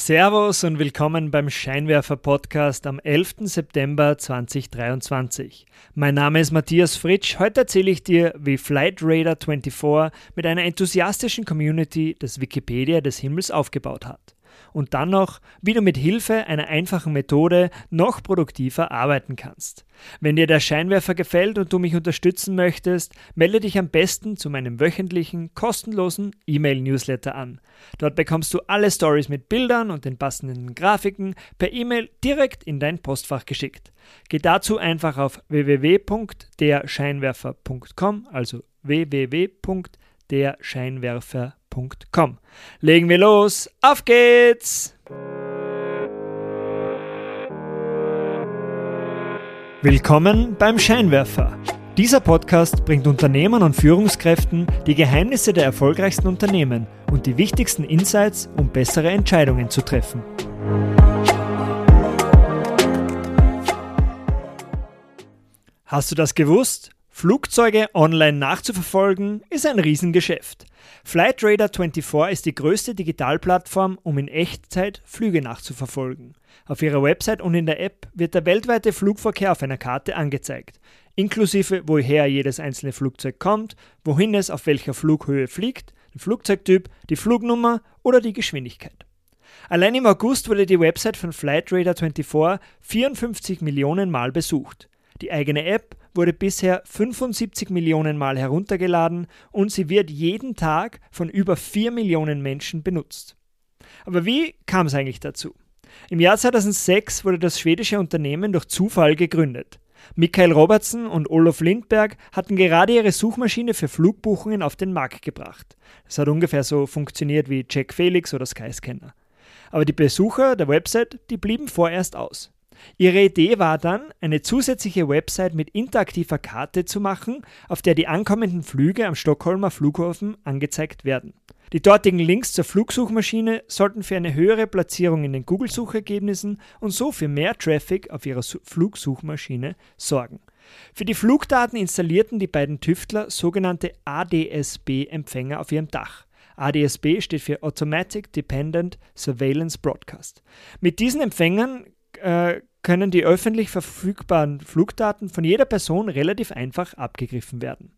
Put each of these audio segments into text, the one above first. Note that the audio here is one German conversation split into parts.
Servus und willkommen beim Scheinwerfer Podcast am 11. September 2023. Mein Name ist Matthias Fritsch. Heute erzähle ich dir, wie Flight Radar 24 mit einer enthusiastischen Community das Wikipedia des Himmels aufgebaut hat und dann noch, wie du mit Hilfe einer einfachen Methode noch produktiver arbeiten kannst. Wenn dir der Scheinwerfer gefällt und du mich unterstützen möchtest, melde dich am besten zu meinem wöchentlichen kostenlosen E-Mail-Newsletter an. Dort bekommst du alle Stories mit Bildern und den passenden Grafiken per E-Mail direkt in dein Postfach geschickt. Geh dazu einfach auf www.derscheinwerfer.com, also www.derscheinwerfer.com www.ftf.com. Legen wir los, auf geht's! Willkommen beim Scheinwerfer. Dieser Podcast bringt Unternehmern und Führungskräften die Geheimnisse der erfolgreichsten Unternehmen und die wichtigsten Insights, um bessere Entscheidungen zu treffen. Hast du das gewusst? Flugzeuge online nachzuverfolgen ist ein Riesengeschäft. Flightradar 24 ist die größte Digitalplattform, um in Echtzeit Flüge nachzuverfolgen. Auf ihrer Website und in der App wird der weltweite Flugverkehr auf einer Karte angezeigt, inklusive woher jedes einzelne Flugzeug kommt, wohin es auf welcher Flughöhe fliegt, den Flugzeugtyp, die Flugnummer oder die Geschwindigkeit. Allein im August wurde die Website von Flightradar 24 54 Millionen Mal besucht. Die eigene App wurde bisher 75 Millionen Mal heruntergeladen und sie wird jeden Tag von über 4 Millionen Menschen benutzt. Aber wie kam es eigentlich dazu? Im Jahr 2006 wurde das schwedische Unternehmen durch Zufall gegründet. Michael Robertson und Olof Lindberg hatten gerade ihre Suchmaschine für Flugbuchungen auf den Markt gebracht. Das hat ungefähr so funktioniert wie Jack Felix oder Skyscanner. Aber die Besucher der Website, die blieben vorerst aus. Ihre Idee war dann, eine zusätzliche Website mit interaktiver Karte zu machen, auf der die ankommenden Flüge am Stockholmer Flughafen angezeigt werden. Die dortigen Links zur Flugsuchmaschine sollten für eine höhere Platzierung in den Google-Suchergebnissen und so für mehr Traffic auf ihrer Flugsuchmaschine sorgen. Für die Flugdaten installierten die beiden Tüftler sogenannte ADSB-Empfänger auf ihrem Dach. ADSB steht für Automatic Dependent Surveillance Broadcast. Mit diesen Empfängern äh, können die öffentlich verfügbaren Flugdaten von jeder Person relativ einfach abgegriffen werden.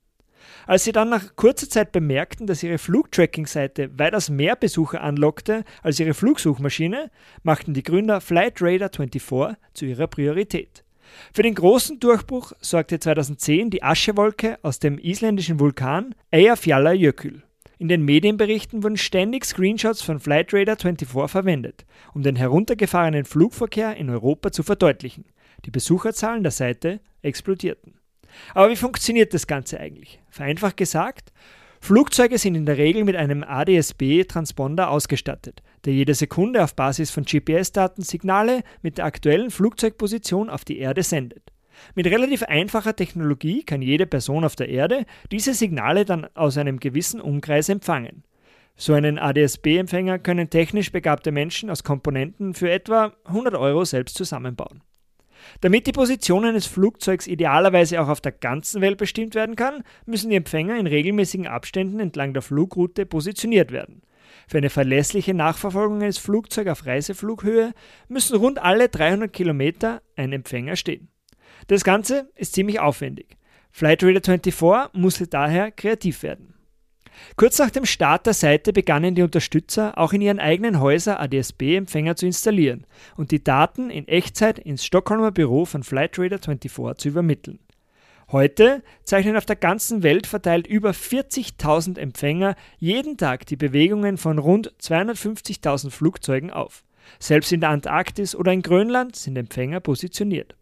Als sie dann nach kurzer Zeit bemerkten, dass ihre Flugtracking-Seite weitaus mehr Besucher anlockte als ihre Flugsuchmaschine, machten die Gründer Flightradar 24 zu ihrer Priorität. Für den großen Durchbruch sorgte 2010 die Aschewolke aus dem isländischen Vulkan Eyjafjallajökull. In den Medienberichten wurden ständig Screenshots von Flightradar 24 verwendet, um den heruntergefahrenen Flugverkehr in Europa zu verdeutlichen. Die Besucherzahlen der Seite explodierten. Aber wie funktioniert das Ganze eigentlich? Vereinfacht gesagt, Flugzeuge sind in der Regel mit einem ADS-B-Transponder ausgestattet, der jede Sekunde auf Basis von GPS-Daten Signale mit der aktuellen Flugzeugposition auf die Erde sendet. Mit relativ einfacher Technologie kann jede Person auf der Erde diese Signale dann aus einem gewissen Umkreis empfangen. So einen ADS-B-Empfänger können technisch begabte Menschen aus Komponenten für etwa 100 Euro selbst zusammenbauen. Damit die Position eines Flugzeugs idealerweise auch auf der ganzen Welt bestimmt werden kann, müssen die Empfänger in regelmäßigen Abständen entlang der Flugroute positioniert werden. Für eine verlässliche Nachverfolgung eines Flugzeugs auf Reiseflughöhe müssen rund alle 300 Kilometer ein Empfänger stehen. Das Ganze ist ziemlich aufwendig. Flightradar 24 musste daher kreativ werden. Kurz nach dem Start der Seite begannen die Unterstützer auch in ihren eigenen Häusern ADS-B-Empfänger zu installieren und die Daten in Echtzeit ins Stockholmer Büro von Flightradar 24 zu übermitteln. Heute zeichnen auf der ganzen Welt verteilt über 40.000 Empfänger jeden Tag die Bewegungen von rund 250.000 Flugzeugen auf. Selbst in der Antarktis oder in Grönland sind Empfänger positioniert.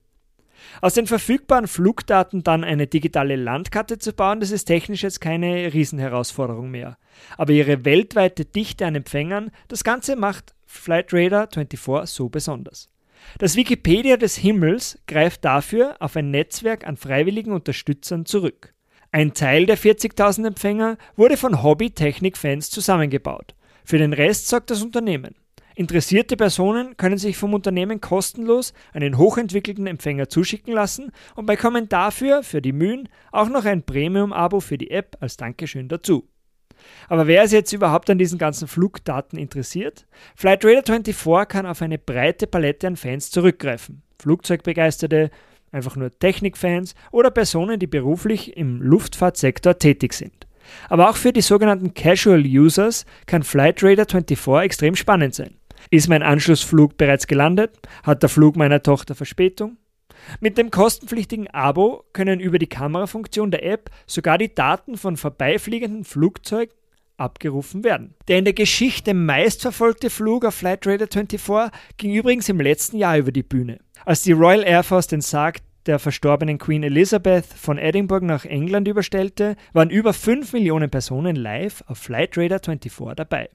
Aus den verfügbaren Flugdaten dann eine digitale Landkarte zu bauen, das ist technisch jetzt keine Riesenherausforderung mehr. Aber ihre weltweite Dichte an Empfängern, das Ganze macht Flightradar 24 so besonders. Das Wikipedia des Himmels greift dafür auf ein Netzwerk an freiwilligen Unterstützern zurück. Ein Teil der 40.000 Empfänger wurde von Hobby-Technik-Fans zusammengebaut. Für den Rest sorgt das Unternehmen. Interessierte Personen können sich vom Unternehmen kostenlos einen hochentwickelten Empfänger zuschicken lassen und bekommen dafür für die Mühen auch noch ein Premium-Abo für die App als Dankeschön dazu. Aber wer ist jetzt überhaupt an diesen ganzen Flugdaten interessiert? Flightradar 24 kann auf eine breite Palette an Fans zurückgreifen. Flugzeugbegeisterte, einfach nur Technikfans oder Personen, die beruflich im Luftfahrtsektor tätig sind. Aber auch für die sogenannten Casual Users kann Flightradar 24 extrem spannend sein. Ist mein Anschlussflug bereits gelandet? Hat der Flug meiner Tochter Verspätung? Mit dem kostenpflichtigen Abo können über die Kamerafunktion der App sogar die Daten von vorbeifliegenden Flugzeugen abgerufen werden. Der in der Geschichte meistverfolgte Flug auf Flightradar 24 ging übrigens im letzten Jahr über die Bühne. Als die Royal Air Force den Sarg der verstorbenen Queen Elizabeth von Edinburgh nach England überstellte, waren über 5 Millionen Personen live auf Flightradar 24 dabei.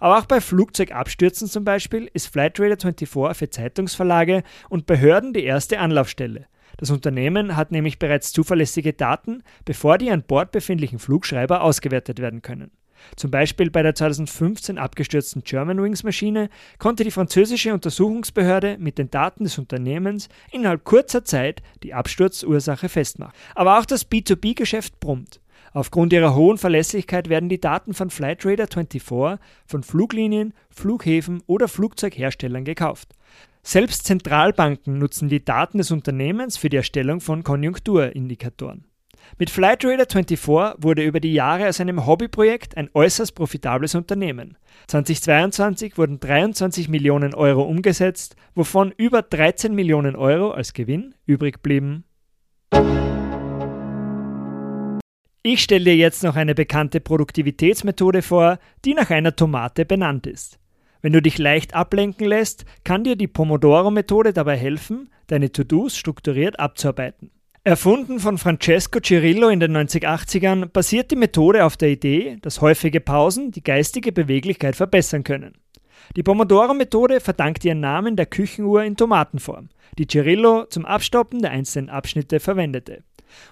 Aber auch bei Flugzeugabstürzen zum Beispiel ist Flightradar 24 für Zeitungsverlage und Behörden die erste Anlaufstelle. Das Unternehmen hat nämlich bereits zuverlässige Daten, bevor die an Bord befindlichen Flugschreiber ausgewertet werden können. Zum Beispiel bei der 2015 abgestürzten Germanwings-Maschine konnte die französische Untersuchungsbehörde mit den Daten des Unternehmens innerhalb kurzer Zeit die Absturzursache festmachen. Aber auch das B2B-Geschäft brummt. Aufgrund ihrer hohen Verlässlichkeit werden die Daten von Flightradar 24 von Fluglinien, Flughäfen oder Flugzeugherstellern gekauft. Selbst Zentralbanken nutzen die Daten des Unternehmens für die Erstellung von Konjunkturindikatoren. Mit Flightradar 24 wurde über die Jahre aus einem Hobbyprojekt ein äußerst profitables Unternehmen. 2022 wurden 23 Millionen Euro umgesetzt, wovon über 13 Millionen Euro als Gewinn übrig blieben. Ich stelle dir jetzt noch eine bekannte Produktivitätsmethode vor, die nach einer Tomate benannt ist. Wenn du dich leicht ablenken lässt, kann dir die Pomodoro-Methode dabei helfen, deine To-Dos strukturiert abzuarbeiten. Erfunden von Francesco Cirillo in den 1980ern, basiert die Methode auf der Idee, dass häufige Pausen die geistige Beweglichkeit verbessern können. Die Pomodoro-Methode verdankt ihren Namen der Küchenuhr in Tomatenform, die Cirillo zum Abstoppen der einzelnen Abschnitte verwendete.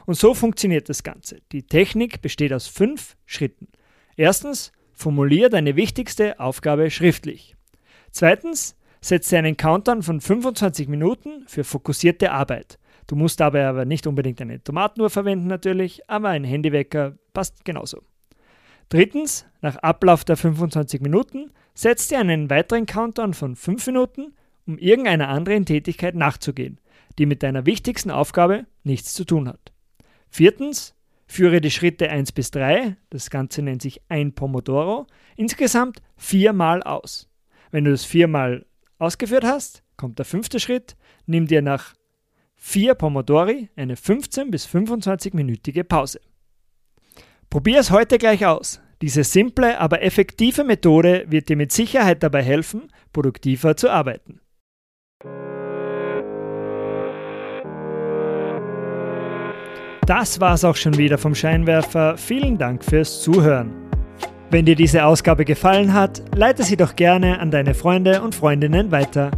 Und so funktioniert das Ganze. Die Technik besteht aus fünf Schritten. Erstens, formulier deine wichtigste Aufgabe schriftlich. Zweitens, setze einen Countdown von 25 Minuten für fokussierte Arbeit. Du musst dabei aber nicht unbedingt eine Tomatenuhr verwenden natürlich, aber ein Handywecker passt genauso. Drittens, nach Ablauf der 25 Minuten, setz dir einen weiteren Countdown von 5 Minuten, um irgendeiner anderen Tätigkeit nachzugehen, die mit deiner wichtigsten Aufgabe nichts zu tun hat. Viertens, führe die Schritte 1 bis 3, das Ganze nennt sich ein Pomodoro, insgesamt viermal aus. Wenn du das viermal ausgeführt hast, kommt der fünfte Schritt, nimm dir nach vier Pomodori eine 15 bis 25-minütige Pause. Probier es heute gleich aus. Diese simple, aber effektive Methode wird dir mit Sicherheit dabei helfen, produktiver zu arbeiten. Das war's auch schon wieder vom Scheinwerfer. Vielen Dank fürs Zuhören. Wenn dir diese Ausgabe gefallen hat, leite sie doch gerne an deine Freunde und Freundinnen weiter.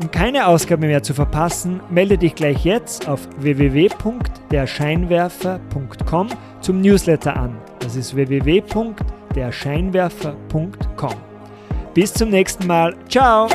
Um keine Ausgabe mehr zu verpassen, melde dich gleich jetzt auf www.derscheinwerfer.com zum Newsletter an. Das ist www.derscheinwerfer.com. Bis zum nächsten Mal. Ciao!